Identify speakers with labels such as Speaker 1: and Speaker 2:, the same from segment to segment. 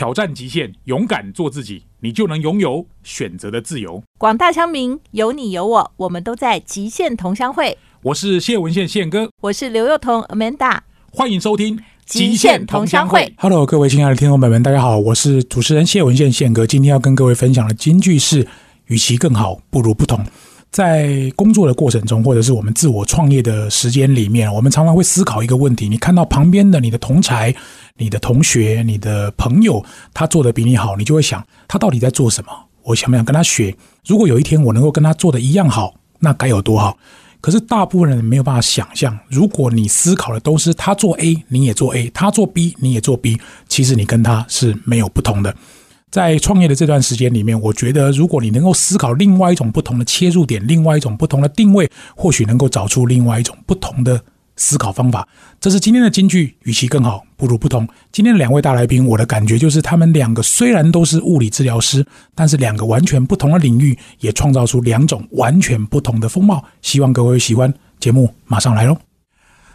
Speaker 1: 挑战极限，勇敢做自己，你就能拥有选择的自由。
Speaker 2: 广大乡民，有你有我，我们都在极限同乡会。
Speaker 1: 我是谢文宪宪哥，
Speaker 2: 我是刘幼彤 Amanda，
Speaker 1: 欢迎收听《
Speaker 2: 极限同乡会》。
Speaker 3: Hello，各位亲爱的听众朋友们，大家好，我是主持人谢文宪宪哥。今天要跟各位分享的金句是：与其更好，不如不同。在工作的过程中，或者是我们自我创业的时间里面，我们常常会思考一个问题：你看到旁边的你的同才、你的同学、你的朋友，他做的比你好，你就会想，他到底在做什么？我想不想跟他学？如果有一天我能够跟他做的一样好，那该有多好！可是大部分人没有办法想象，如果你思考的都是他做 A，你也做 A；他做 B，你也做 B，其实你跟他是没有不同的。在创业的这段时间里面，我觉得如果你能够思考另外一种不同的切入点，另外一种不同的定位，或许能够找出另外一种不同的思考方法。这是今天的金句，与其更好，不如不同。今天的两位大来宾，我的感觉就是他们两个虽然都是物理治疗师，但是两个完全不同的领域，也创造出两种完全不同的风貌。希望各位喜欢节目，马上来喽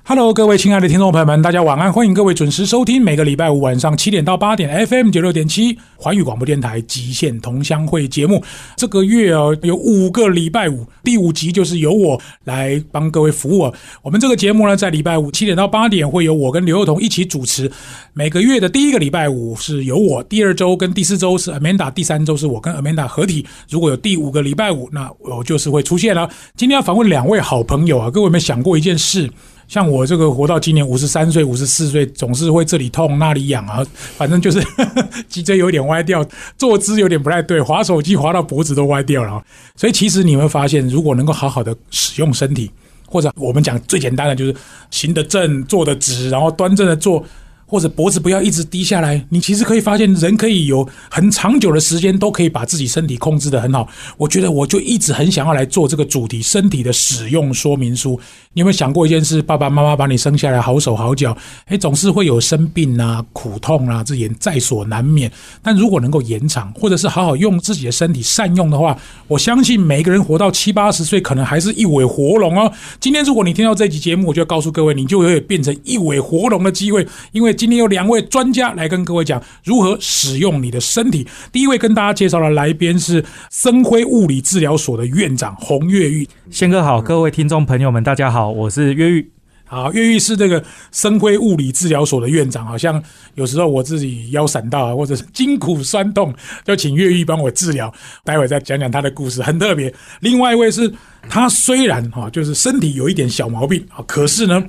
Speaker 3: ！Hello，各位亲爱的听众朋友们，大家晚安！欢迎各位准时收听每个礼拜五晚上七点到八点 FM 九六点七环宇广播电台《极限同乡会》节目。这个月哦，有五个礼拜五，第五集就是由我来帮各位服务。我们这个节目呢，在礼拜五七点到八点会由我跟刘幼彤一起主持。每个月的第一个礼拜五是由我，第二周跟第四周是 Amanda，第三周是我跟 Amanda 合体。如果有第五个礼拜五，那我就是会出现了。今天要访问两位好朋友啊，各位有没有想过一件事？像我这个活到今年五十三岁、五十四岁，总是会这里痛那里痒啊，反正就是 脊椎有点歪掉，坐姿有点不太对，滑手机滑到脖子都歪掉了。所以其实你会发现，如果能够好好的使用身体，或者我们讲最简单的就是行得正、坐得直，然后端正的坐。或者脖子不要一直低下来，你其实可以发现，人可以有很长久的时间都可以把自己身体控制的很好。我觉得我就一直很想要来做这个主题——身体的使用说明书。你有没有想过一件事？爸爸妈妈把你生下来，好手好脚，哎，总是会有生病啊、苦痛啊，这也在所难免。但如果能够延长，或者是好好用自己的身体善用的话，我相信每个人活到七八十岁，可能还是一尾活龙哦。今天如果你听到这集节目，我就要告诉各位，你就会变成一尾活龙的机会，因为。今天有两位专家来跟各位讲如何使用你的身体。第一位跟大家介绍的来宾是生辉物理治疗所的院长洪越狱。
Speaker 4: 宪哥好，各位听众朋友们，大家好，我是越狱。
Speaker 3: 好，越狱是这个生辉物理治疗所的院长。好像有时候我自己腰闪到啊，或者是筋骨酸痛，就请越狱帮我治疗。待会再讲讲他的故事，很特别。另外一位是他虽然哈，就是身体有一点小毛病啊，可是呢，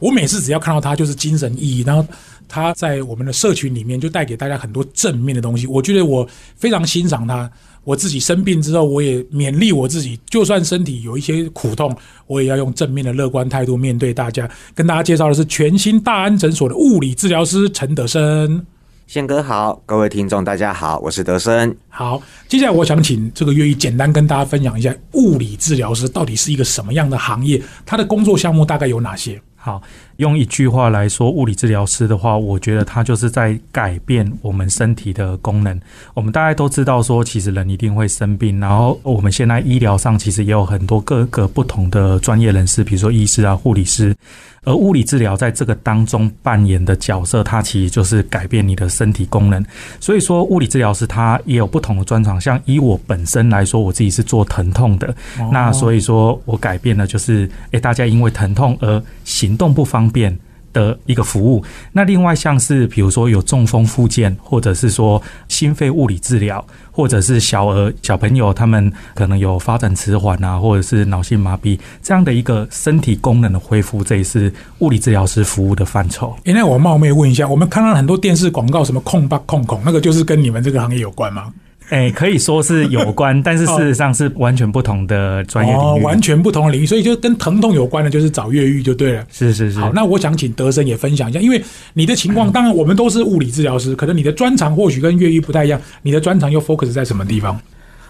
Speaker 3: 我每次只要看到他，就是精神奕奕，然后。他在我们的社群里面就带给大家很多正面的东西，我觉得我非常欣赏他。我自己生病之后，我也勉励我自己，就算身体有一些苦痛，我也要用正面的乐观态度面对大家。跟大家介绍的是全新大安诊所的物理治疗师陈德生。
Speaker 5: 宪哥好，各位听众大家好，我是德生。
Speaker 3: 好，接下来我想请这个月玉简单跟大家分享一下物理治疗师到底是一个什么样的行业，他的工作项目大概有哪些？
Speaker 4: 好，用一句话来说，物理治疗师的话，我觉得他就是在改变我们身体的功能。我们大家都知道说，其实人一定会生病，然后我们现在医疗上其实也有很多各个不同的专业人士，比如说医师啊、护理师。而物理治疗在这个当中扮演的角色，它其实就是改变你的身体功能。所以说，物理治疗师他也有不同的专长。像以我本身来说，我自己是做疼痛的，
Speaker 3: 哦
Speaker 4: 那所以说我改变了就是，诶，大家因为疼痛而行动不方便。的一个服务，那另外像是比如说有中风复健，或者是说心肺物理治疗，或者是小儿小朋友他们可能有发展迟缓啊，或者是脑性麻痹这样的一个身体功能的恢复，这也是物理治疗师服务的范畴。
Speaker 3: 诶，那我冒昧问一下，我们看到很多电视广告，什么控吧控控，那个就是跟你们这个行业有关吗？
Speaker 4: 哎、可以说是有关，但是事实上是完全不同的专业领域。
Speaker 3: 哦，完全不同的领域，所以就跟疼痛有关的，就是找越狱就对了。
Speaker 4: 是是是。
Speaker 3: 好，那我想请德生也分享一下，因为你的情况，当然我们都是物理治疗师，可能你的专长或许跟越狱不太一样，你的专长又 focus 在什么地方？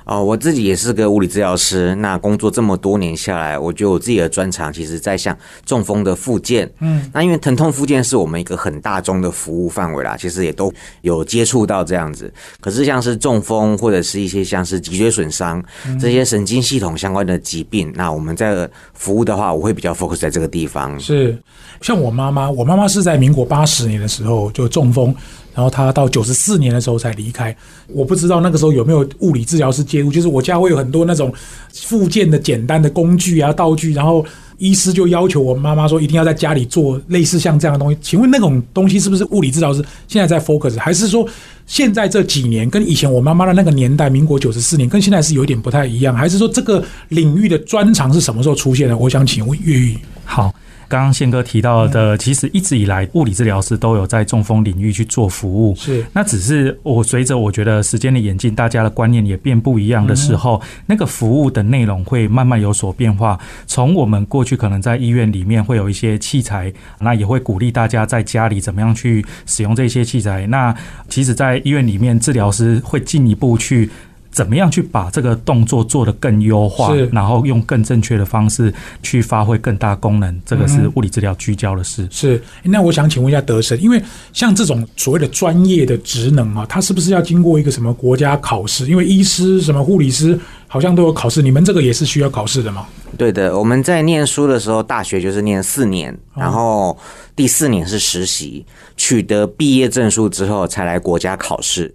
Speaker 5: 哦，我自己也是个物理治疗师。那工作这么多年下来，我觉得我自己的专长其实在像中风的复健。嗯，那因为疼痛复健是我们一个很大众的服务范围啦，其实也都有接触到这样子。可是像是中风或者是一些像是脊椎损伤、这些神经系统相关的疾病，那我们在服务的话，我会比较 focus 在这个地方。
Speaker 3: 是像我妈妈，我妈妈是在民国八十年的时候就中风，然后他到九十四年的时候才离开。我不知道那个时候有没有物理治疗师介入，就是我家会有很多那种附件的简单的工具啊、道具，然后医师就要求我妈妈说一定要在家里做类似像这样的东西。请问那种东西是不是物理治疗师现在在 focus，还是说现在这几年跟以前我妈妈的那个年代，民国九十四年跟现在是有点不太一样，还是说这个领域的专长是什么时候出现的？我想请问岳玉。
Speaker 4: 好，刚刚宪哥提到的，其实一直以来物理治疗师都有在中风领域去做服务。
Speaker 3: 是
Speaker 4: 那只是我随着我觉得时间的演进，大家的观念也变不一样的时候，那个服务的内容会慢慢有所变化。从我们过去可能在医院里面会有一些器材，那也会鼓励大家在家里怎么样去使用这些器材。那其实，在医院里面，治疗师会进一步去。怎么样去把这个动作做得更优化
Speaker 3: 是，
Speaker 4: 然后用更正确的方式去发挥更大功能？这个是物理治疗聚焦的事。
Speaker 3: 是，那我想请问一下德生，因为像这种所谓的专业的职能啊，它是不是要经过一个什么国家考试？因为医师、什么护理师好像都有考试，你们这个也是需要考试的吗？
Speaker 5: 对的，我们在念书的时候，大学就是念四年，然后第四年是实习，取得毕业证书之后才来国家考试。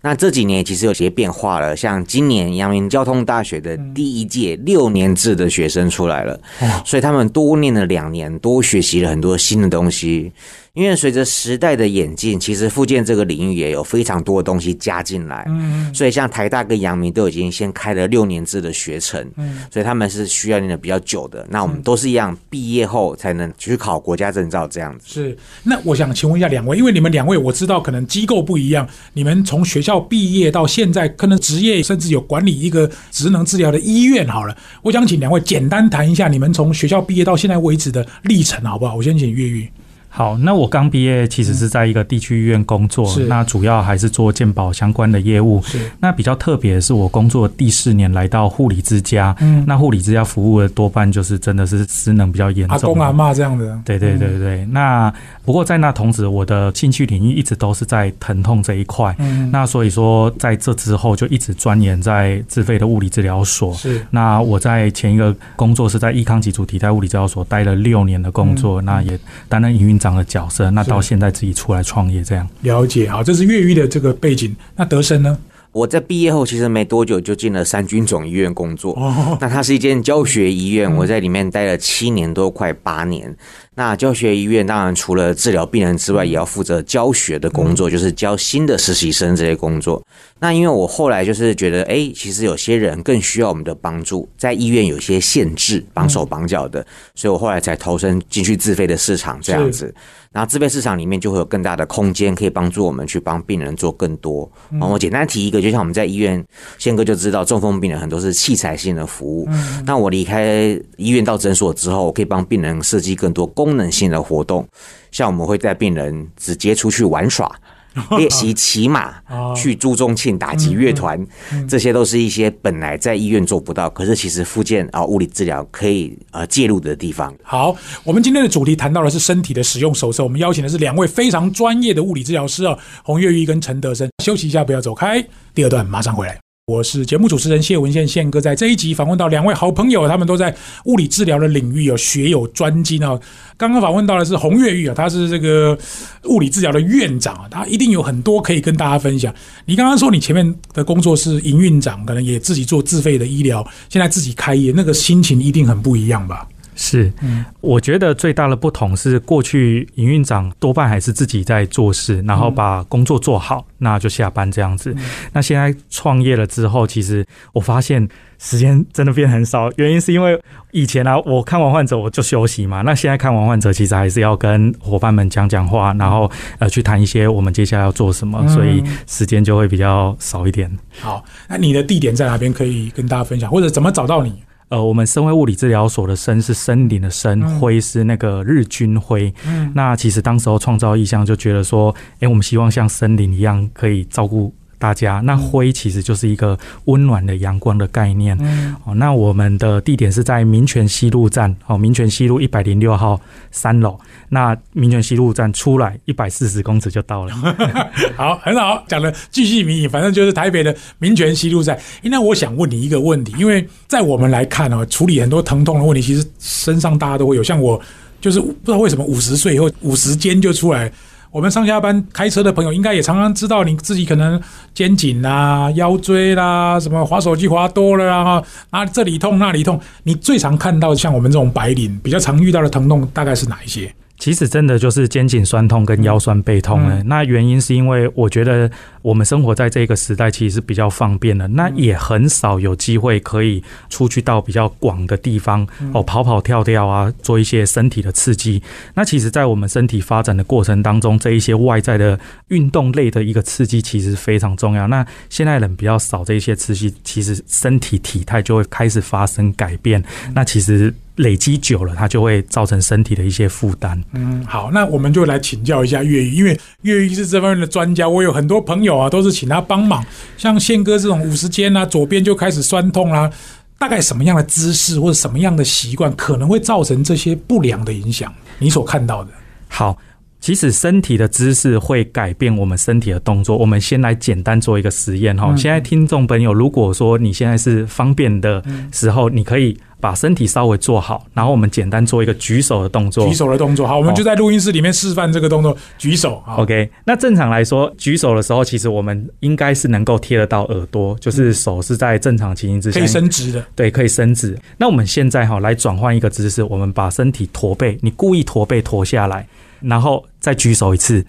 Speaker 5: 那这几年其实有些变化了，像今年阳明交通大学的第一届六年制的学生出来了，所以他们多念了两年，多学习了很多新的东西。因为随着时代的演进，其实复健这个领域也有非常多的东西加进来，嗯，所以像台大跟阳明都已经先开了六年制的学程，嗯，所以他们是需要念的比较久的。那我们都是一样，毕业后才能去考国家证照这样子。
Speaker 3: 是，那我想请问一下两位，因为你们两位我知道可能机构不一样，你们从学校毕业到现在，可能职业甚至有管理一个职能治疗的医院。好了，我想请两位简单谈一下你们从学校毕业到现在为止的历程，好不好？我先请岳玉。
Speaker 4: 好，那我刚毕业，其实是在一个地区医院工作，
Speaker 3: 是
Speaker 4: 那主要还是做健保相关的业务。
Speaker 3: 是
Speaker 4: 那比较特别的是，我工作第四年来到护理之家，
Speaker 3: 嗯
Speaker 4: 那护理之家服务的多半就是真的是失能比较严重的。
Speaker 3: 阿公阿妈这样的，
Speaker 4: 对对对对，那不过在那同时，我的兴趣领域一直都是在疼痛这一块。
Speaker 3: 嗯，
Speaker 4: 那所以说，在这之后就一直钻研在自费的物理治疗所。
Speaker 3: 是
Speaker 4: 那我在前一个工作是在益康脊柱体态物理治疗所待了六年的工作，那也担任营运长的角色。那到现在自己出来创业这样。
Speaker 3: 了解。好，这是越狱的这个背景。那德生呢？
Speaker 5: 我在毕业后其实没多久就进了三军总医院工作。
Speaker 3: 哦，
Speaker 5: 那它是一间教学医院，我在里面待了七年多，快八年。那教学医院当然除了治疗病人之外，也要负责教学的工作，就是教新的实习生这些工作。那因为我后来就是觉得，哎，其实有些人更需要我们的帮助，在医院有一些限制，绑手绑脚的，所以我后来才投身进去自费的市场这样子。然后自费市场里面就会有更大的空间，可以帮助我们去帮病人做更多。哦我简单提一个，就像我们在医院，宪哥就知道，中风病人很多是器材性的服务。那我离开医院到诊所之后，我可以帮病人设计更多功能性的活动，像我们会带病人直接出去玩耍。练习骑马
Speaker 3: 哦、
Speaker 5: 去朱宗庆打击乐团，这些都是一些本来在医院做不到，可是其实复健啊物理治疗可以呃介入的地方。
Speaker 3: 好，我们今天的主题谈到的是身体的使用手册，我们邀请的是两位非常专业的物理治疗师啊，洪月玉跟陈德生。休息一下，不要走开，第二段马上回来。我是节目主持人谢文宪宪哥，在这一集访问到两位好朋友，他们都在物理治疗的领域有学有专精啊。刚刚访问到的是洪月玉啊，他是这个物理治疗的院长，他一定有很多可以跟大家分享。你刚刚说你前面的工作是营运长，可能也自己做自费的医疗，现在自己开业，那个心情一定很不一样吧？
Speaker 4: 是，我觉得最大的不同是，过去营运长多半还是自己在做事，然后把工作做好，那就下班这样子。那现在创业了之后，其实我发现时间真的变很少，原因是因为以前啊，我看完患者我就休息嘛，那现在看完患者，其实还是要跟伙伴们讲讲话，然后呃去谈一些我们接下来要做什么，所以时间就会比较少一点。
Speaker 3: 好，那你的地点在哪边？可以跟大家分享，或者怎么找到你？
Speaker 4: 呃，我们身为物理治疗所的生是森林的森，灰是那个日军灰。
Speaker 3: 嗯，
Speaker 4: 那其实当时候创造意向就觉得说，诶，我们希望像森林一样可以照顾大家。那灰其实就是一个温暖的阳光的概念。
Speaker 3: 嗯，
Speaker 4: 哦，那我们的地点是在民权西路站，哦，民权西路一百零六号三楼。那民权西路站出来一百四十公尺就到了。
Speaker 3: 好，很好，讲的巨细靡遗，反正就是台北的民权西路站。诶那我想问你一个问题，因为在我们来看哦，处理很多疼痛的问题，其实身上大家都会有。像我，就是不知道为什么五十岁以后五十肩就出来。我们上下班开车的朋友，应该也常常知道你自己可能肩颈啦、腰椎啦，什么滑手机滑多了啊，啊这里痛那里痛。你最常看到像我们这种白领比较常遇到的疼痛，大概是哪一些？
Speaker 4: 其实真的就是肩颈酸痛跟腰酸背痛了。那原因是因为我觉得我们生活在这个时代，其实是比较方便的。那也很少有机会可以出去到比较广的地方哦，跑跑跳跳啊，做一些身体的刺激。那其实，在我们身体发展的过程当中，这一些外在的运动类的一个刺激，其实非常重要。那现在人比较少这一些刺激，其实身体体态就会开始发生改变。那其实。累积久了，它就会造成身体的一些负担。
Speaker 3: 嗯，好，那我们就来请教一下越狱，因为越狱是这方面的专家。我有很多朋友啊，都是请他帮忙。像宪哥这种五十肩啊，左边就开始酸痛啦，大概什么样的姿势或者什么样的习惯可能会造成这些不良的影响？你所看到的。
Speaker 4: 好，其实身体的姿势会改变我们身体的动作。我们先来简单做一个实验哈。现在听众朋友，如果说你现在是方便的时候，你可以。把身体稍微做好，然后我们简单做一个举手的动作。
Speaker 3: 举手的动作，好，我们就在录音室里面示范这个动作。举手
Speaker 4: ，OK。那正常来说，举手的时候，其实我们应该是能够贴得到耳朵，就是手是在正常情形之下
Speaker 3: 可以伸直的。
Speaker 4: 对，可以伸直。那我们现在哈来转换一个姿势，我们把身体驼背，你故意驼背驼下来，然后再举手一次。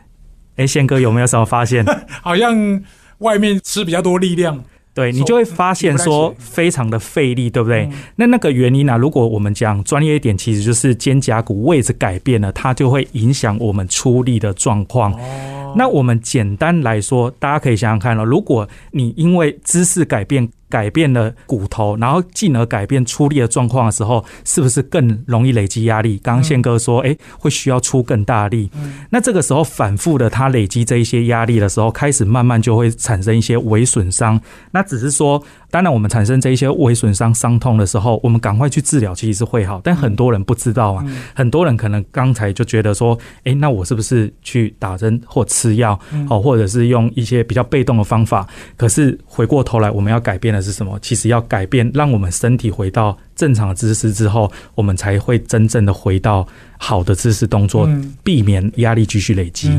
Speaker 4: 哎，宪哥有没有什么发现？
Speaker 3: 好像外面吃比较多力量。
Speaker 4: 对你就会发现说非常的费力，对不对？那那个原因呢？如果我们讲专业一点，其实就是肩胛骨位置改变了，它就会影响我们出力的状况。那我们简单来说，大家可以想想看了，如果你因为姿势改变。改变了骨头，然后进而改变出力的状况的时候，是不是更容易累积压力？刚刚宪哥说，哎，会需要出更大力。那这个时候反复的，它累积这一些压力的时候，开始慢慢就会产生一些微损伤。那只是说。当然，我们产生这一些微损伤、伤痛的时候，我们赶快去治疗，其实是会好。但很多人不知道啊，很多人可能刚才就觉得说，哎，那我是不是去打针或吃药，哦，或者是用一些比较被动的方法？可是回过头来，我们要改变的是什么？其实要改变，让我们身体回到正常的姿势之后，我们才会真正的回到好的姿势动作，避免压力继续累积。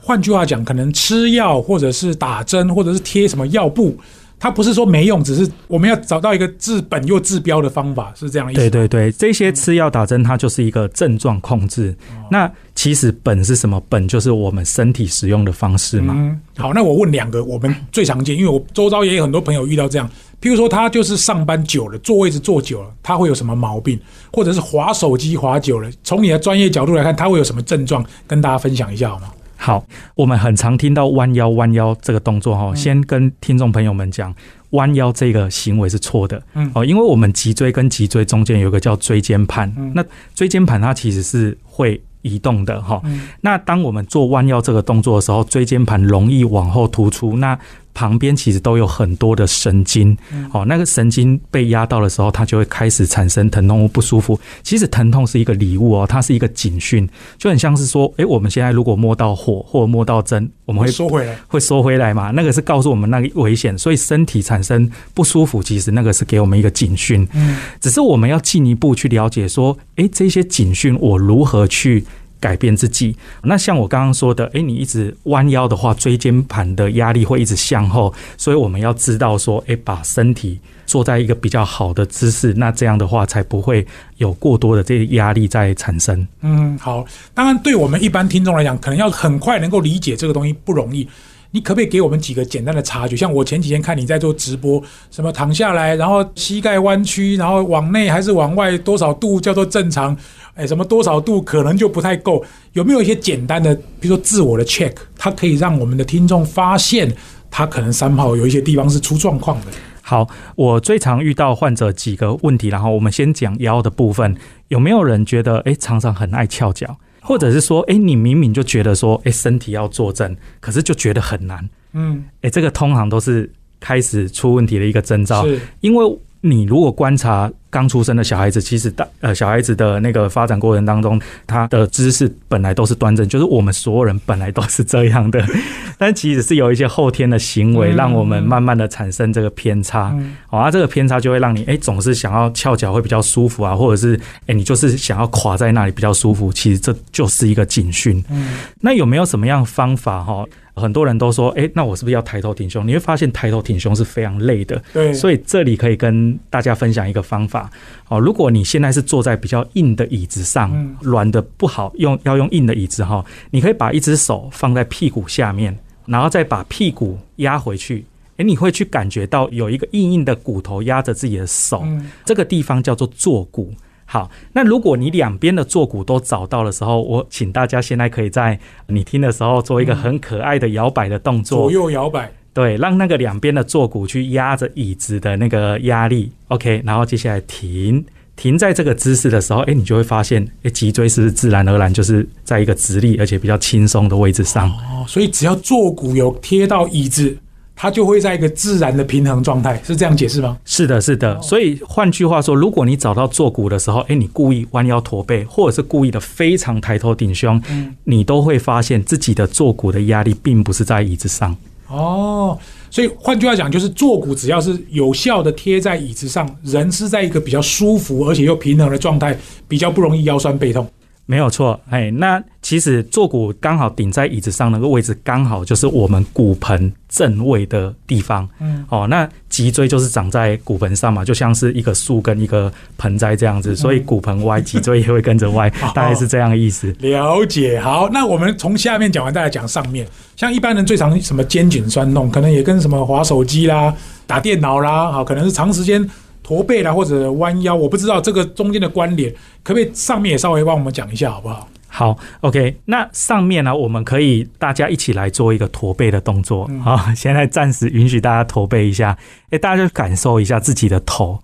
Speaker 3: 换句话讲，可能吃药，或者是打针，或者是贴什么药布。它不是说没用，只是我们要找到一个治本又治标的方法，是这样意思。
Speaker 4: 对对对，这些吃药打针，它就是一个症状控制。那其实本是什么？本就是我们身体使用的方式嘛。
Speaker 3: 嗯，好，那我问两个，我们最常见，因为我周遭也有很多朋友遇到这样，譬如说他就是上班久了，坐位置坐久了，他会有什么毛病？或者是滑手机滑久了，从你的专业角度来看，他会有什么症状？跟大家分享一下好吗？
Speaker 4: 好，我们很常听到弯腰弯腰这个动作哈，先跟听众朋友们讲，弯腰这个行为是错的，嗯，哦，因为我们脊椎跟脊椎中间有个叫椎间盘，那椎间盘它其实是会移动的哈，那当我们做弯腰这个动作的时候，椎间盘容易往后突出，那。旁边其实都有很多的神经，哦，那个神经被压到的时候，它就会开始产生疼痛或不舒服。其实疼痛是一个礼物哦，它是一个警讯，就很像是说，哎，我们现在如果摸到火或摸到针，我们会
Speaker 3: 收回来，
Speaker 4: 会收回来嘛？那个是告诉我们那个危险，所以身体产生不舒服，其实那个是给我们一个警讯。嗯，只是我们要进一步去了解说，哎，这些警讯我如何去？改变自己，那像我刚刚说的，诶，你一直弯腰的话，椎间盘的压力会一直向后，所以我们要知道说，诶，把身体坐在一个比较好的姿势，那这样的话才不会有过多的这些压力在产生。
Speaker 3: 嗯，好，当然对我们一般听众来讲，可能要很快能够理解这个东西不容易。你可不可以给我们几个简单的察觉？像我前几天看你在做直播，什么躺下来，然后膝盖弯曲，然后往内还是往外，多少度叫做正常？哎，什么多少度可能就不太够？有没有一些简单的，比如说自我的 check，它可以让我们的听众发现他可能三炮有一些地方是出状况的？
Speaker 4: 好，我最常遇到患者几个问题，然后我们先讲腰的部分，有没有人觉得哎常常很爱翘脚？或者是说，哎，你明明就觉得说，哎，身体要坐正，可是就觉得很难。嗯，哎，这个通常都是开始出问题的一个征兆。是，因为你如果观察刚出生的小孩子，其实大呃小孩子的那个发展过程当中，他的姿势本来都是端正，就是我们所有人本来都是这样的，但其实是有一些后天的行为，
Speaker 3: 嗯
Speaker 4: 让我们慢慢的产生这个偏差。
Speaker 3: 嗯
Speaker 4: 好、啊，这个偏差就会让你哎总是想要翘脚会比较舒服啊，或者是哎你就是想要垮在那里比较舒服，其实这就是一个警讯。
Speaker 3: 嗯
Speaker 4: 那有没有什么样的方法哈？很多人都说，哎，那我是不是要抬头挺胸？你会发现抬头挺胸是非常累的，
Speaker 3: 对，
Speaker 4: 所以这里可以跟大家分享一个方法。哦，如果你现在是坐在比较硬的椅子上
Speaker 3: 嗯，
Speaker 4: 软的不好用，要用硬的椅子哈，你可以把一只手放在屁股下面，然后再把屁股压回去。诶，你会去感觉到有一个硬硬的骨头压着自己的手，
Speaker 3: 嗯
Speaker 4: 这个地方叫做坐骨。好，那如果你两边的坐骨都找到的时候，我请大家现在可以在你听的时候做一个很可爱的摇摆的动作，
Speaker 3: 左右摇摆，
Speaker 4: 对，让那个两边的坐骨去压着椅子的那个压力，OK，然后接下来停，停在这个姿势的时候，哎，你就会发现，哎，脊椎是不是自然而然就是在一个直立而且比较轻松的位置上？
Speaker 3: 哦，所以只要坐骨有贴到椅子，它就会在一个自然的平衡状态，是这样解释吗？
Speaker 4: 是的，是的。所以换句话说，如果你找到坐骨的时候，哎，你故意弯腰驼背，或者是故意的非常抬头挺胸，
Speaker 3: 嗯
Speaker 4: 你都会发现自己的坐骨的压力并不是在椅子上。
Speaker 3: 哦，所以换句话讲，就是坐骨只要是有效的贴在椅子上，人是在一个比较舒服而且又平衡的状态，比较不容易腰酸背痛。
Speaker 4: 没有错，哎，那其实坐骨刚好顶在椅子上那个位置，刚好就是我们骨盆正位的地方。
Speaker 3: 嗯，
Speaker 4: 哦，那脊椎就是长在骨盆上嘛，就像是一个树跟一个盆栽这样子，所以骨盆歪，脊椎也会跟着歪，大概是这样的意思。
Speaker 3: 了解。好，那我们从下面讲完，再来讲上面。像一般人最常什么肩颈酸痛，可能也跟什么滑手机啦、打电脑啦，好，可能是长时间驼背啦或者弯腰，我不知道这个中间的关联，可不可以上面也稍微帮我们讲一下，好不好？
Speaker 4: 好，OK，那上面呢，我们可以大家一起来做一个驼背的动作。好，现在暂时允许大家驼背一下，哎，大家就感受一下自己的头。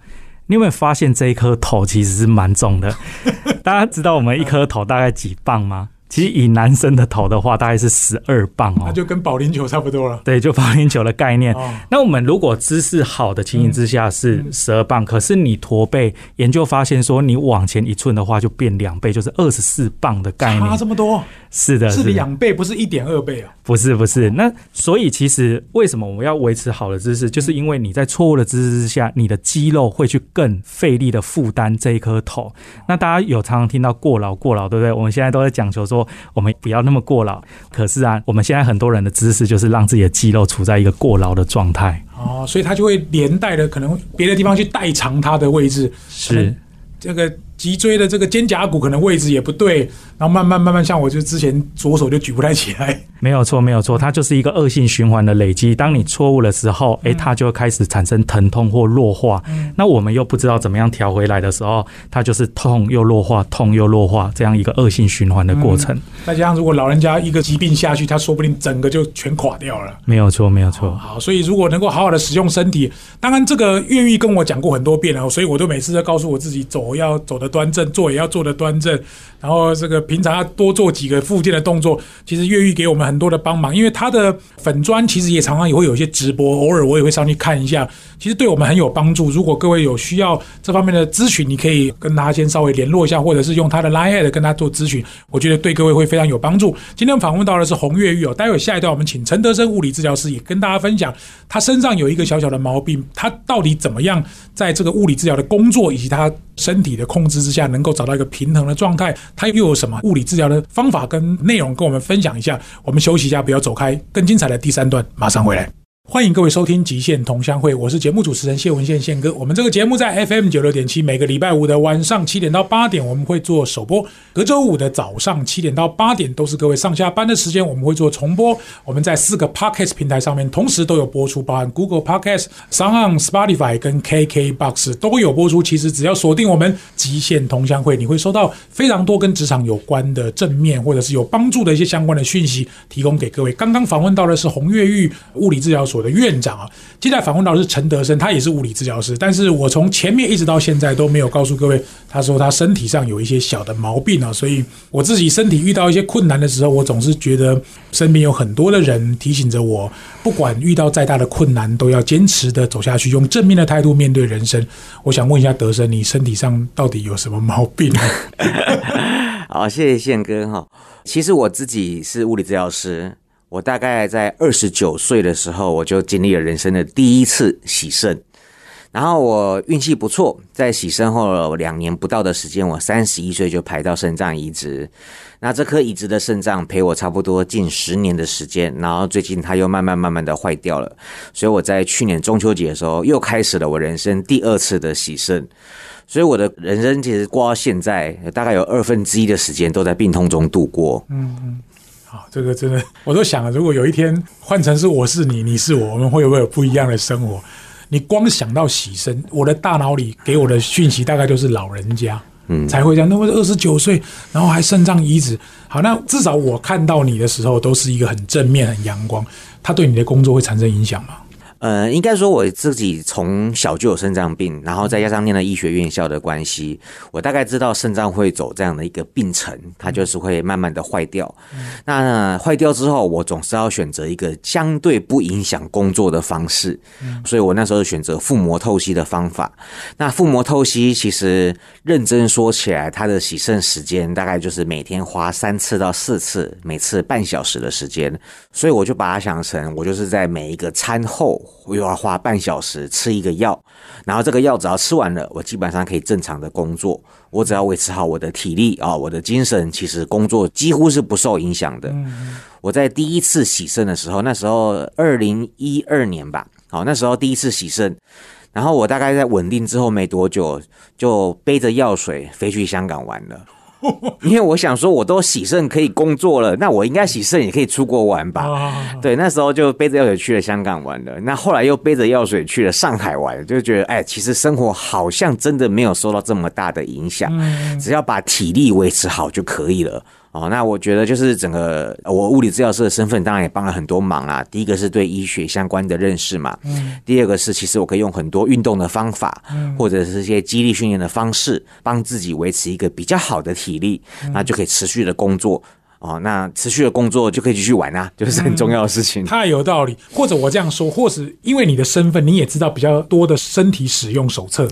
Speaker 4: 你有没有发现这一颗头其实是蛮重的？大家知道我们一颗头大概几磅吗？其实以男生的头的话，大概是十二磅哦。
Speaker 3: 那就跟保龄球差不多了。
Speaker 4: 对，就保龄球的概念。
Speaker 3: 哦，
Speaker 4: 那我们如果姿势好的情形之下是十二磅，可是你驼背，研究发现说你往前一寸的话就变两倍，就是二十四磅的概念差。
Speaker 3: 这么多，
Speaker 4: 是的，
Speaker 3: 是
Speaker 4: 的
Speaker 3: 两倍，不是一点二倍啊。
Speaker 4: 不是不是，那所以其实为什么我们要维持好的姿势，就是因为你在错误的姿势之下，你的肌肉会去更费力的负担这一颗头。那大家有常常听到过劳过劳，对不对？我们现在都在讲求说我们不要那么过劳，可是啊，我们现在很多人的姿势就是让自己的肌肉处在一个过劳的状态。
Speaker 3: 哦，所以它就会连带的可能别的地方去代偿它的位置，
Speaker 4: 是。
Speaker 3: 这个脊椎的这个肩胛骨可能位置也不对，然后慢慢慢慢，像我就之前左手就举不太起来。
Speaker 4: 没有错，没有错，它就是一个恶性循环的累积。当你错误的时候，诶，它就会开始产生疼痛或弱化。那我们又不知道怎么样调回来的时候，它就是痛又弱化，痛又弱化，这样一个恶性循环的过程。
Speaker 3: 再加上如果老人家一个疾病下去，他说不定整个就全垮掉了。
Speaker 4: 没有错，没有错。
Speaker 3: 好，所以如果能够好好的使用身体，当然这个越狱跟我讲过很多遍了，所以我都每次都告诉我自己，走要走得端正，做也要做得端正，然后这个平常要多做几个附件的动作。其实越狱给我们很多的帮忙，因为他的粉砖其实也常常也会有一些直播，偶尔我也会上去看一下，其实对我们很有帮助。如果各位有需要这方面的咨询，你可以跟他先稍微联络一下，或者是用他的 Line 跟他做咨询，我觉得对各位会非常有帮助。今天访问到的是洪越狱哦，待会下一段我们请陈德生物理治疗师也跟大家分享他身上有一个小小的毛病，他到底怎么样在这个物理治疗的工作以及他身体的控制之下，能够找到一个平衡的状态？它又有什么物理治疗的方法跟内容跟我们分享一下？我们休息一下，不要走开，更精彩的第三段马上回来。欢迎各位收听《极限同乡会》，我是节目主持人谢文宪宪哥。我们这个节目在 FM 九六点七，每个礼拜五的晚上七点到八点我们会做首播，隔周五的早上七点到八点都是各位上下班的时间，我们会做重播。我们在四个 Podcast 平台上面同时都有播出，包含 Google Podcast、s o u n Spotify 跟 KKBox 都有播出。其实只要锁定我们《极限同乡会》，你会收到非常多跟职场有关的正面或者是有帮助的一些相关的讯息，提供给各位。刚刚访问到的是红越狱物理治疗所。所的院长啊。接下来访问到的是陈德生，他也是物理治疗师，但是我从前面一直到现在都没有告诉各位，他说他身体上有一些小的毛病啊，所以我自己身体遇到一些困难的时候，我总是觉得身边有很多的人提醒着我，不管遇到再大的困难，都要坚持的走下去，用正面的态度面对人生。我想问一下德生，你身体上到底有什么毛病？
Speaker 5: 好，谢谢宪哥哈。其实我自己是物理治疗师，我大概在二十九岁的时候，我就经历了人生的第一次洗肾。然后我运气不错，在洗肾后两年不到的时间，我三十一岁就排到肾脏移植。那这颗移植的肾脏陪我差不多近十年的时间，然后最近它又慢慢慢慢的坏掉了，所以我在去年中秋节的时候又开始了我人生第二次的洗肾。所以我的人生其实过到现在，大概有二分之一的时间都在病痛中度过。
Speaker 3: 嗯嗯，好，这个真的，我都想了，如果有一天换成是我是你，你是我，我们会不会有不一样的生活？你光想到洗身，我的大脑里给我的讯息大概就是老人家，嗯，才会这样。那么二十九岁，然后还肾脏移植，好，那至少我看到你的时候都是一个很正面、很阳光。他对你的工作会产生影响吗？
Speaker 5: 呃，应该说我自己从小就有肾脏病，然后再加上念了医学院校的关系，我大概知道肾脏会走这样的一个病程，它就是会慢慢的坏掉。那坏掉之后，我总是要选择一个相对不影响工作的方式，所以我那时候选择腹膜透析的方法。那腹膜透析其实认真说起来，它的洗肾时间大概就是每天花三次到四次，每次半小时的时间，所以我就把它想成我就是在每一个餐后。我又要花半小时吃一个药，然后这个药只要吃完了，我基本上可以正常的工作。我只要维持好我的体力啊，我的精神，其实工作几乎是不受影响的。我在第一次洗肾的时候，那时候二零一二年吧，好，那时候第一次洗肾，然后我大概在稳定之后没多久，就背着药水飞去香港玩了。因为我想说，我都洗肾可以工作了，那我应该洗肾也可以出国玩吧？对，那时候就背着药水去了香港玩了。那后来又背着药水去了上海玩，就觉得哎，其实生活好像真的没有受到这么大的影响，只要把体力维持好就可以了。哦，那我觉得就是整个我物理治疗师的身份，当然也帮了很多忙啦。第一个是对医学相关的认识嘛，嗯，第二个是其实我可以用很多运动的方法，嗯，或者是一些激励训练的方式，帮自己维持一个比较好的体力，那就可以持续的工作。哦，那持续的工作就可以继续玩啊，就是很重要的事情。
Speaker 3: 太有道理，或者我这样说，或是因为你的身份，你也知道比较多的身体使用手册，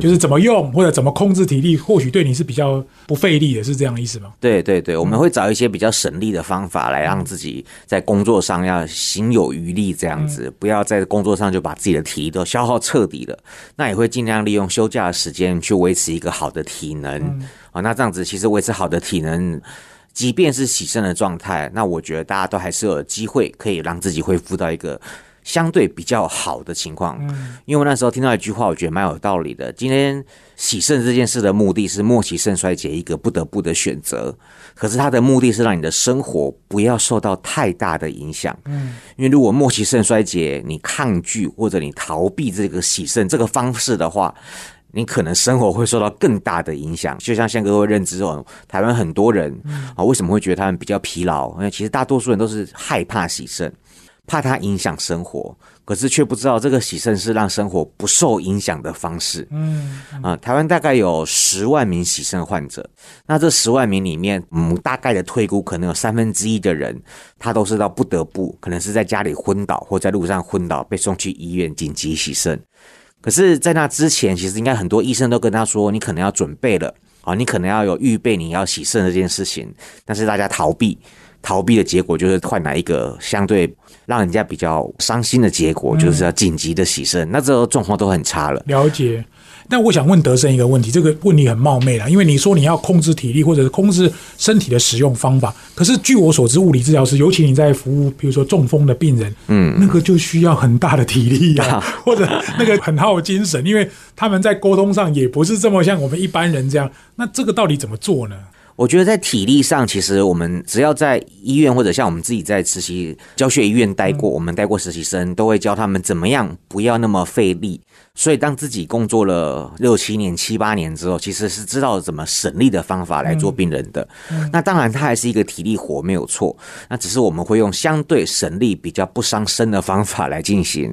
Speaker 3: 就是怎么用或者怎么控制体力，或许对你是比较不费力的，是这样的意思吗？
Speaker 5: 对对对，我们会找一些比较省力的方法来让自己在工作上要心有余力，这样子不要在工作上就把自己的体力都消耗彻底了。那也会尽量利用休假的时间去维持一个好的体能啊。那这样子其实维持好的体能。即便是洗肾的状态，那我觉得大家都还是有机会可以让自己恢复到一个相对比较好的情况。嗯，因为那时候听到一句话，我觉得蛮有道理的。今天洗肾这件事的目的是末期肾衰竭一个不得不的选择，可是它的目的是让你的生活不要受到太大的影响。嗯，因为如果末期肾衰竭你抗拒或者你逃避这个洗肾这个方式的话。你可能生活会受到更大的影响，就像宪哥会认知哦，台湾很多人啊，为什么会觉得他们比较疲劳？因为其实大多数人都是害怕洗肾，怕它影响生活，可是却不知道这个洗肾是让生活不受影响的方式。嗯啊，台湾大概有十万名洗肾患者，那这十万名里面，嗯，大概的推估可能有三分之一的人，他都是到不得不，可能是在家里昏倒或在路上昏倒，被送去医院紧急洗肾。可是，在那之前，其实应该很多医生都跟他说，你可能要准备了啊，你可能要有预备，你要洗肾这件事情。但是大家逃避，逃避的结果就是换来一个相对让人家比较伤心的结果，就是要紧急的洗肾。那这个状况都很差了。
Speaker 3: 了解。那我想问德生一个问题，这个问题很冒昧了，因为你说你要控制体力或者是控制身体的使用方法，可是据我所知，物理治疗师，尤其你在服务，比如说中风的病人，嗯，那个就需要很大的体力呀，或者那个很耗精神，因为他们在沟通上也不是这么像我们一般人这样。那这个到底怎么做呢？
Speaker 5: 我觉得在体力上，其实我们只要在医院或者像我们自己在实习教学医院待过，我们带过实习生，都会教他们怎么样不要那么费力。所以当自己工作了六七年、七八年之后，其实是知道怎么省力的方法来做病人的。那当然，它还是一个体力活，没有错。那只是我们会用相对省力、比较不伤身的方法来进行。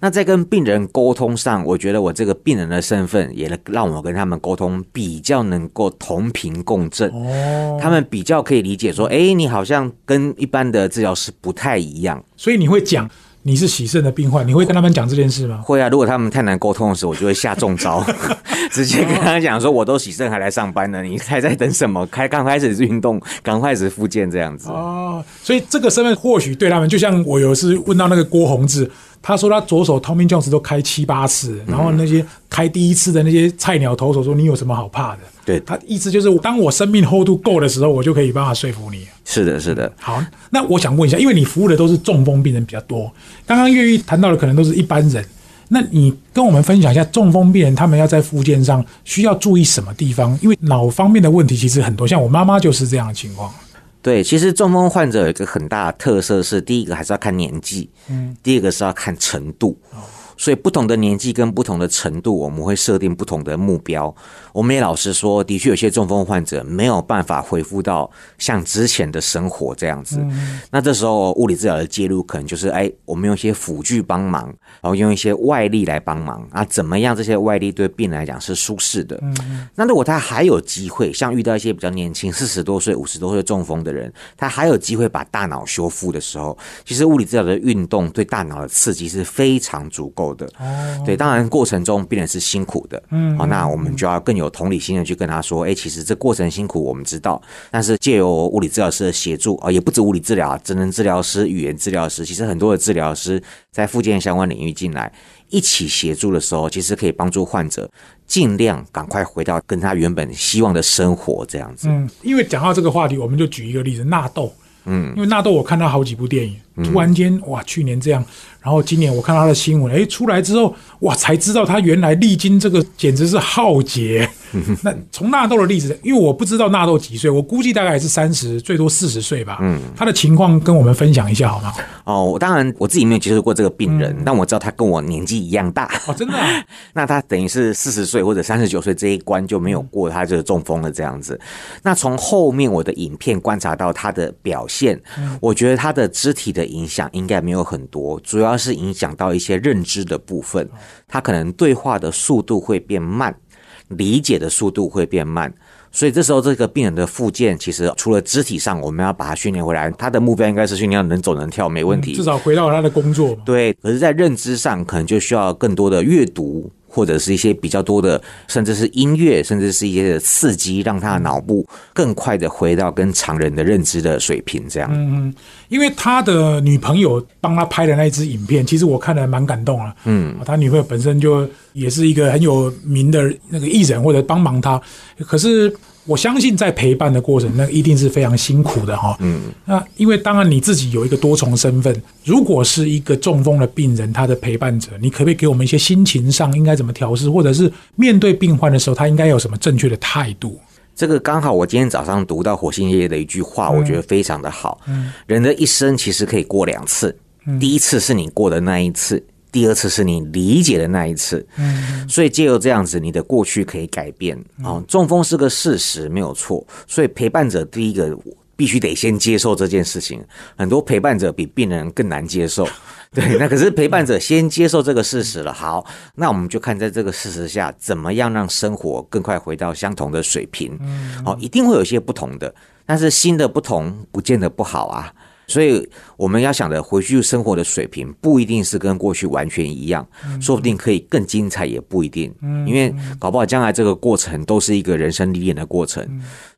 Speaker 5: 那在跟病人沟通上，我觉得我这个病人的身份也让我跟他们沟通比较能够同频共振。哦，他们比较可以理解说，哎，你好像跟一般的治疗师不太一样。
Speaker 3: 所以你会讲。你是喜肾的病患，你会跟他们讲这件事吗？
Speaker 5: 会啊，如果他们太难沟通的时候，我就会下重招，直接跟他讲说：“我都喜肾还来上班呢，你还在等什么？开刚开始运动，刚开始复健这样子。”
Speaker 3: 哦，所以这个身份或许对他们，就像我有一次问到那个郭宏志。他说他左手 Tommy Jones 都开七八次，然后那些开第一次的那些菜鸟投手说：“你有什么好怕的？”
Speaker 5: 对
Speaker 3: 他意思就是，当我生命厚度够的时候，我就可以办法说服你。
Speaker 5: 是的，是的。
Speaker 3: 好，那我想问一下，因为你服务的都是中风病人比较多，刚刚越狱谈到的可能都是一般人，那你跟我们分享一下中风病人他们要在复健上需要注意什么地方？因为脑方面的问题其实很多，像我妈妈就是这样的情况。
Speaker 5: 对，其实中风患者有一个很大的特色是，第一个还是要看年纪，嗯，第二个是要看程度。所以不同的年纪跟不同的程度，我们会设定不同的目标。我们也老实说，的确有些中风患者没有办法恢复到像之前的生活这样子。那这时候物理治疗的介入，可能就是哎，我们用一些辅具帮忙，然后用一些外力来帮忙啊，怎么样？这些外力对病人来讲是舒适的。那如果他还有机会，像遇到一些比较年轻，四十多岁、五十多岁中风的人，他还有机会把大脑修复的时候，其实物理治疗的运动对大脑的刺激是非常足够。的。哦，对，当然过程中病人是辛苦的，嗯，好，那我们就要更有同理心的去跟他说，哎，其实这过程辛苦，我们知道，但是借由物理治疗师的协助啊，也不止物理治疗，职能治疗师、语言治疗师，其实很多的治疗师在附件相关领域进来一起协助的时候，其实可以帮助患者尽量赶快回到跟他原本希望的生活这样子。
Speaker 3: 嗯，因为讲到这个话题，我们就举一个例子，纳豆，嗯，因为纳豆我看到好几部电影，突然间哇，去年这样。然后今年我看他的新闻，哎，出来之后，哇，才知道他原来历经这个简直是浩劫。那从纳豆的例子，因为我不知道纳豆几岁，我估计大概是三十，最多四十岁吧。嗯，他的情况跟我们分享一下好吗？
Speaker 5: 哦，当然我自己没有接触过这个病人，但我知道他跟我年纪一样大。
Speaker 3: 哦，真的？
Speaker 5: 那他等于是四十岁或者三十九岁这一关就没有过，他就是中风了这样子。那从后面我的影片观察到他的表现，我觉得他的肢体的影响应该没有很多，主要。是影响到一些认知的部分，他可能对话的速度会变慢，理解的速度会变慢，所以这时候这个病人的复健，其实除了肢体上我们要把他训练回来，他的目标应该是训练能走能跳，没问题，
Speaker 3: 至少回到他的工作。
Speaker 5: 对，可是，在认知上可能就需要更多的阅读。或者是一些比较多的，甚至是音乐，甚至是一些刺激，让他的脑部更快的回到跟常人的认知的水平。这样，
Speaker 3: 嗯嗯，因为他的女朋友帮他拍的那支影片，其实我看了蛮感动了。嗯，他女朋友本身就也是一个很有名的那个艺人，或者帮忙他，可是。我相信在陪伴的过程，那一定是非常辛苦的哈。嗯，那因为当然你自己有一个多重身份，如果是一个中风的病人，他的陪伴者，你可不可以给我们一些心情上应该怎么调试，或者是面对病患的时候，他应该有什么正确的态度？
Speaker 5: 这个刚好我今天早上读到火星爷爷的一句话，我觉得非常的好。嗯，人的一生其实可以过两次，第一次是你过的那一次。第二次是你理解的那一次，嗯，所以借由这样子，你的过去可以改变啊。中风是个事实，没有错。所以陪伴者第一个必须得先接受这件事情。很多陪伴者比病人更难接受，对。那可是陪伴者先接受这个事实了。好，那我们就看在这个事实下，怎么样让生活更快回到相同的水平。嗯，好，一定会有一些不同的，但是新的不同不见得不好啊。所以我们要想着回去生活的水平，不一定是跟过去完全一样，说不定可以更精彩，也不一定。因为搞不好将来这个过程都是一个人生历练的过程。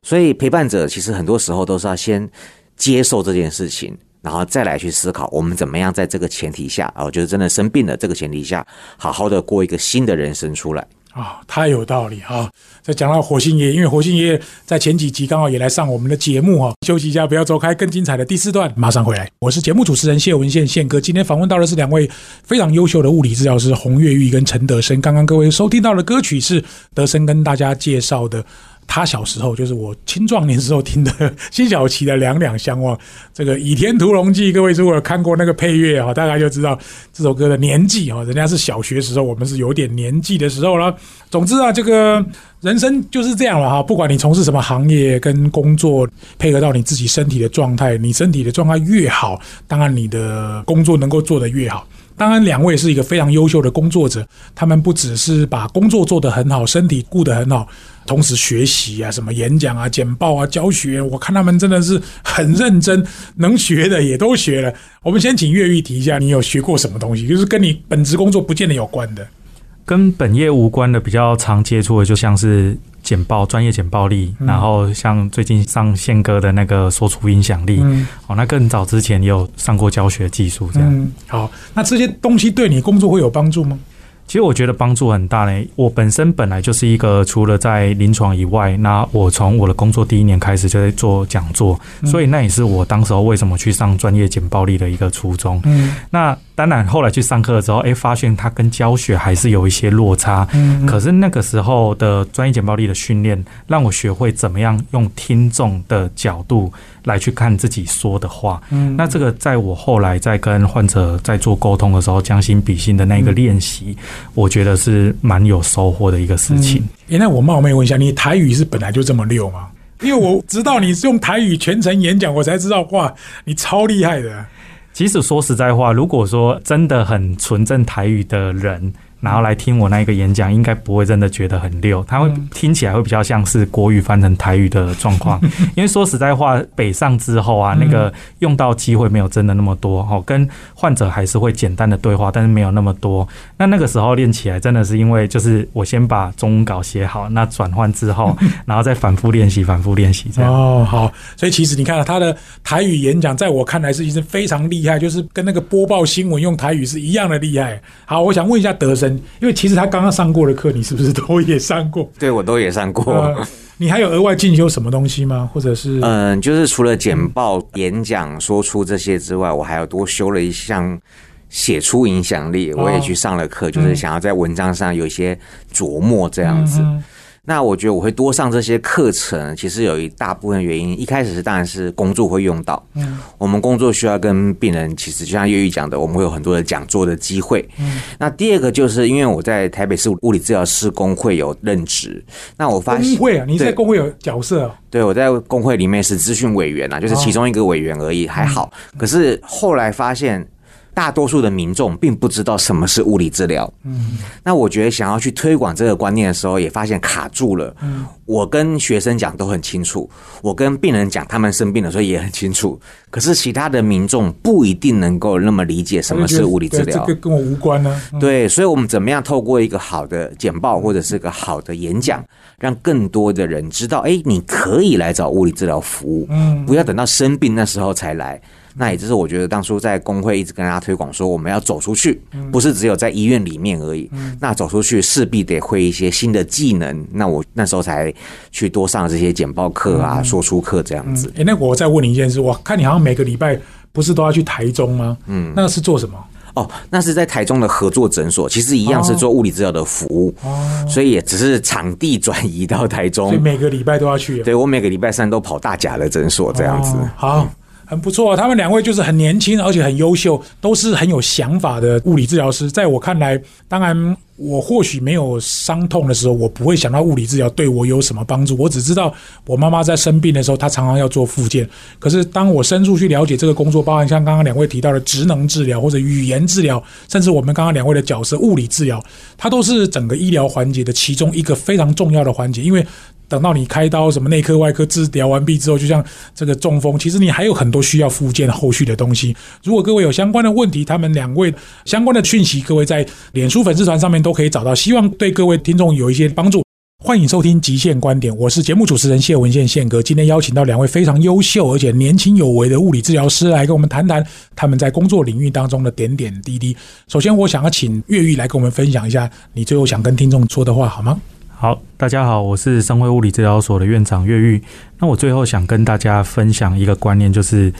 Speaker 5: 所以陪伴者其实很多时候都是要先接受这件事情，然后再来去思考我们怎么样在这个前提下，啊，就是真的生病了这个前提下，好好的过一个新的人生出来。
Speaker 3: 啊，太有道理哈！再讲到火星爷，因为火星爷在前几集刚好也来上我们的节目哈。休息一下，不要走开，更精彩的第四段马上回来。我是节目主持人谢文宪宪哥，今天访问到的是两位非常优秀的物理治疗师洪月玉跟陈德生。刚刚各位收听到的歌曲是德生跟大家介绍的。他小时候，就是我青壮年时候听的辛晓琪的《两两相望》。这个《倚天屠龙记》，各位如果有看过那个配乐啊，大概就知道这首歌的年纪啊，人家是小学时候，我们是有点年纪的时候了。总之啊，这个人生就是这样了哈，不管你从事什么行业跟工作，配合到你自己身体的状态，你身体的状态越好，当然你的工作能够做得越好。当然，两位是一个非常优秀的工作者，他们不只是把工作做得很好，身体顾得很好，同时学习啊，什么演讲啊、简报啊、教学，我看他们真的是很认真，能学的也都学了。我们先请越狱提一下，你有学过什么东西？就是跟你本职工作不见得有关的。
Speaker 4: 跟本业无关的，比较常接触的，就像是简报、专业简报力，然后像最近上宪哥的那个说出影响力，哦，那更早之前也有上过教学技术这样。
Speaker 3: 好，那这些东西对你工作会有帮助吗？
Speaker 4: 其实我觉得帮助很大嘞。我本身本来就是一个除了在临床以外，那我从我的工作第一年开始就在做讲座，所以那也是我当时候为什么去上专业简报力的一个初衷。嗯，那。当然，后来去上课的时候，哎，发现它跟教学还是有一些落差。嗯，可是那个时候的专业简报力的训练，让我学会怎么样用听众的角度来去看自己说的话。嗯，那这个在我后来在跟患者在做沟通的时候，将心比心的那个练习，我觉得是蛮有收获的一个事情。
Speaker 3: 哎，那我冒昧问一下，你台语是本来就这么溜吗？因为我知道你是用台语全程演讲，我才知道哇，你超厉害的。
Speaker 4: 其实说实在话，如果说真的很纯正台语的人。然后来听我那一个演讲，应该不会真的觉得很溜，他会听起来会比较像是国语翻成台语的状况。因为说实在话，北上之后啊，那个用到机会没有真的那么多哦，跟患者还是会简单的对话，但是没有那么多。那那个时候练起来，真的是因为就是我先把中文稿写好，那转换之后，然后再反复练习，反复练习这样。
Speaker 3: 哦，好，所以其实你看他的台语演讲，在我看来是一直非常厉害，就是跟那个播报新闻用台语是一样的厉害。好，我想问一下德生。因为其实他刚刚上过的课，你是不是都也上过？
Speaker 5: 对，我都也上过。
Speaker 3: 你还有额外进修什么东西吗？或者是
Speaker 5: 嗯，就是除了简报、演讲、说出这些之外，我还要多修了一项写出影响力。我也去上了课，就是想要在文章上有一些琢磨这样子。那我觉得我会多上这些课程，其实有一大部分原因。一开始是当然是工作会用到，嗯，我们工作需要跟病人，其实就像越狱讲的，我们会有很多的讲座的机会。嗯，那第二个就是因为我在台北市物理治疗师工会有任职，那我发现
Speaker 3: 工会啊，你在工会有角色？
Speaker 5: 对，我在工会里面是咨询委员啊，就是其中一个委员而已，还好。可是后来发现。大多数的民众并不知道什么是物理治疗。嗯，那我觉得想要去推广这个观念的时候，也发现卡住了。嗯，我跟学生讲都很清楚，我跟病人讲他们生病的时候也很清楚。可是其他的民众不一定能够那么理解什么是物理治疗，
Speaker 3: 这个跟我无关呢。
Speaker 5: 对，所以我们怎么样透过一个好的简报或者是个好的演讲，让更多的人知道，哎，你可以来找物理治疗服务，嗯，不要等到生病那时候才来。那也就是我觉得当初在工会一直跟大家推广说，我们要走出去，不是只有在医院里面而已。那走出去势必得会一些新的技能。那我那时候才去多上这些简报课啊、说书课这样子。
Speaker 3: 哎，那我再问你一件事，我看你好像每个礼拜不是都要去台中吗？嗯，那是做什么？
Speaker 5: 哦，那是在台中的合作诊所，其实一样是做物理治疗的服务，哦所以也只是场地转移到台中。
Speaker 3: 所以每个礼拜都要去。
Speaker 5: 对我每个礼拜三都跑大甲的诊所这样子。
Speaker 3: 好。很不错，他们两位就是很年轻，而且很优秀，都是很有想法的物理治疗师。在我看来，当然我或许没有伤痛的时候，我不会想到物理治疗对我有什么帮助。我只知道我妈妈在生病的时候，她常常要做复健。可是当我深入去了解这个工作，包含像刚刚两位提到的职能治疗或者语言治疗，甚至我们刚刚两位的角色物理治疗，它都是整个医疗环节的其中一个非常重要的环节，因为。等到你开刀什么内科外科治疗完毕之后，就像这个中风，其实你还有很多需要复健后续的东西。如果各位有相关的问题，他们两位相关的讯息，各位在脸书粉丝团上面都可以找到，希望对各位听众有一些帮助。欢迎收听《极限观点》，我是节目主持人谢文宪宪哥。今天邀请到两位非常优秀而且年轻有为的物理治疗师来跟我们谈谈他们在工作领域当中的点点滴滴。首先，我想要请越狱来跟我们分享一下你最后想跟听众说的话，好吗？
Speaker 4: 好，大家好，我是生辉物理治疗所的院长越狱。那我最后想跟大家分享一个观念，就是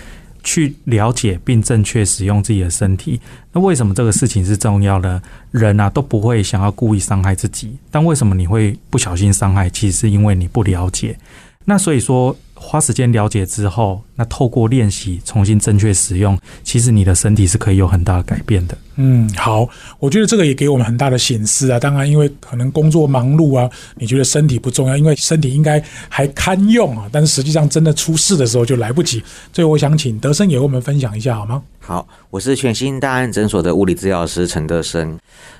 Speaker 4: 去了解并正确使用自己的身体。那为什么这个事情是重要的？人啊都不会想要故意伤害自己，但为什么你会不小心伤害？其实是因为你不了解。那所以说。花时间了解之后，那透过练习重新正确使用，其实你的身体是可以有很大的改变的。
Speaker 3: 嗯，好，我觉得这个也给我们很大的显示啊。当然，因为可能工作忙碌啊，你觉得身体不重要，因为身体应该还堪用啊。但是实际上真的出事的时候就来不及。所以我想请德生也为我们分享一下好吗？
Speaker 5: 好，我是全新大安诊所的物理治疗师陈德生。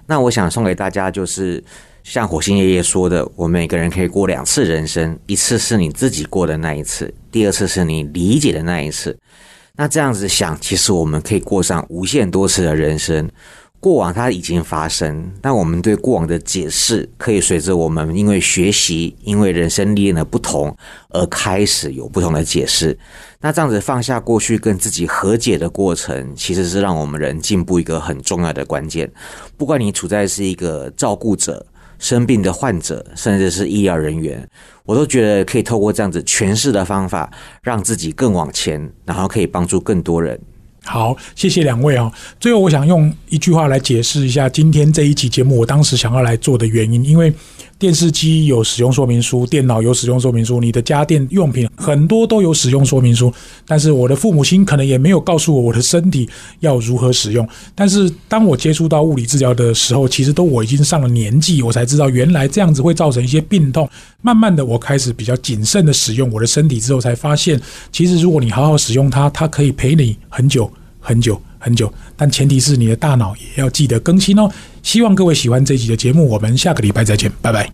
Speaker 5: 那我想送给大家就是。像火星爷爷说的，我们每个人可以过两次人生，一次是你自己过的那一次，第二次是你理解的那一次。那这样子想，其实我们可以过上无限多次的人生。过往它已经发生，但我们对过往的解释，可以随着我们因为学习、因为人生历练的不同，而开始有不同的解释。那这样子放下过去，跟自己和解的过程，其实是让我们人进步一个很重要的关键。不管你处在是一个照顾者。生病的患者，甚至是医疗人员，我都觉得可以透过这样子诠释的方法，让自己更往前，然后可以帮助更多人。
Speaker 3: 好，谢谢两位啊。最后，我想用一句话来解释一下今天这一期节目，我当时想要来做的原因，因为。电视机有使用说明书，电脑有使用说明书，你的家电用品很多都有使用说明书。但是我的父母亲可能也没有告诉我我的身体要如何使用。但是当我接触到物理治疗的时候，其实都我已经上了年纪，我才知道原来这样子会造成一些病痛。慢慢的，我开始比较谨慎的使用我的身体之后，才发现其实如果你好好使用它，它可以陪你很久很久很久。但前提是你的大脑也要记得更新哦。希望各位喜欢这集的节目，我们下个礼拜再见，拜拜。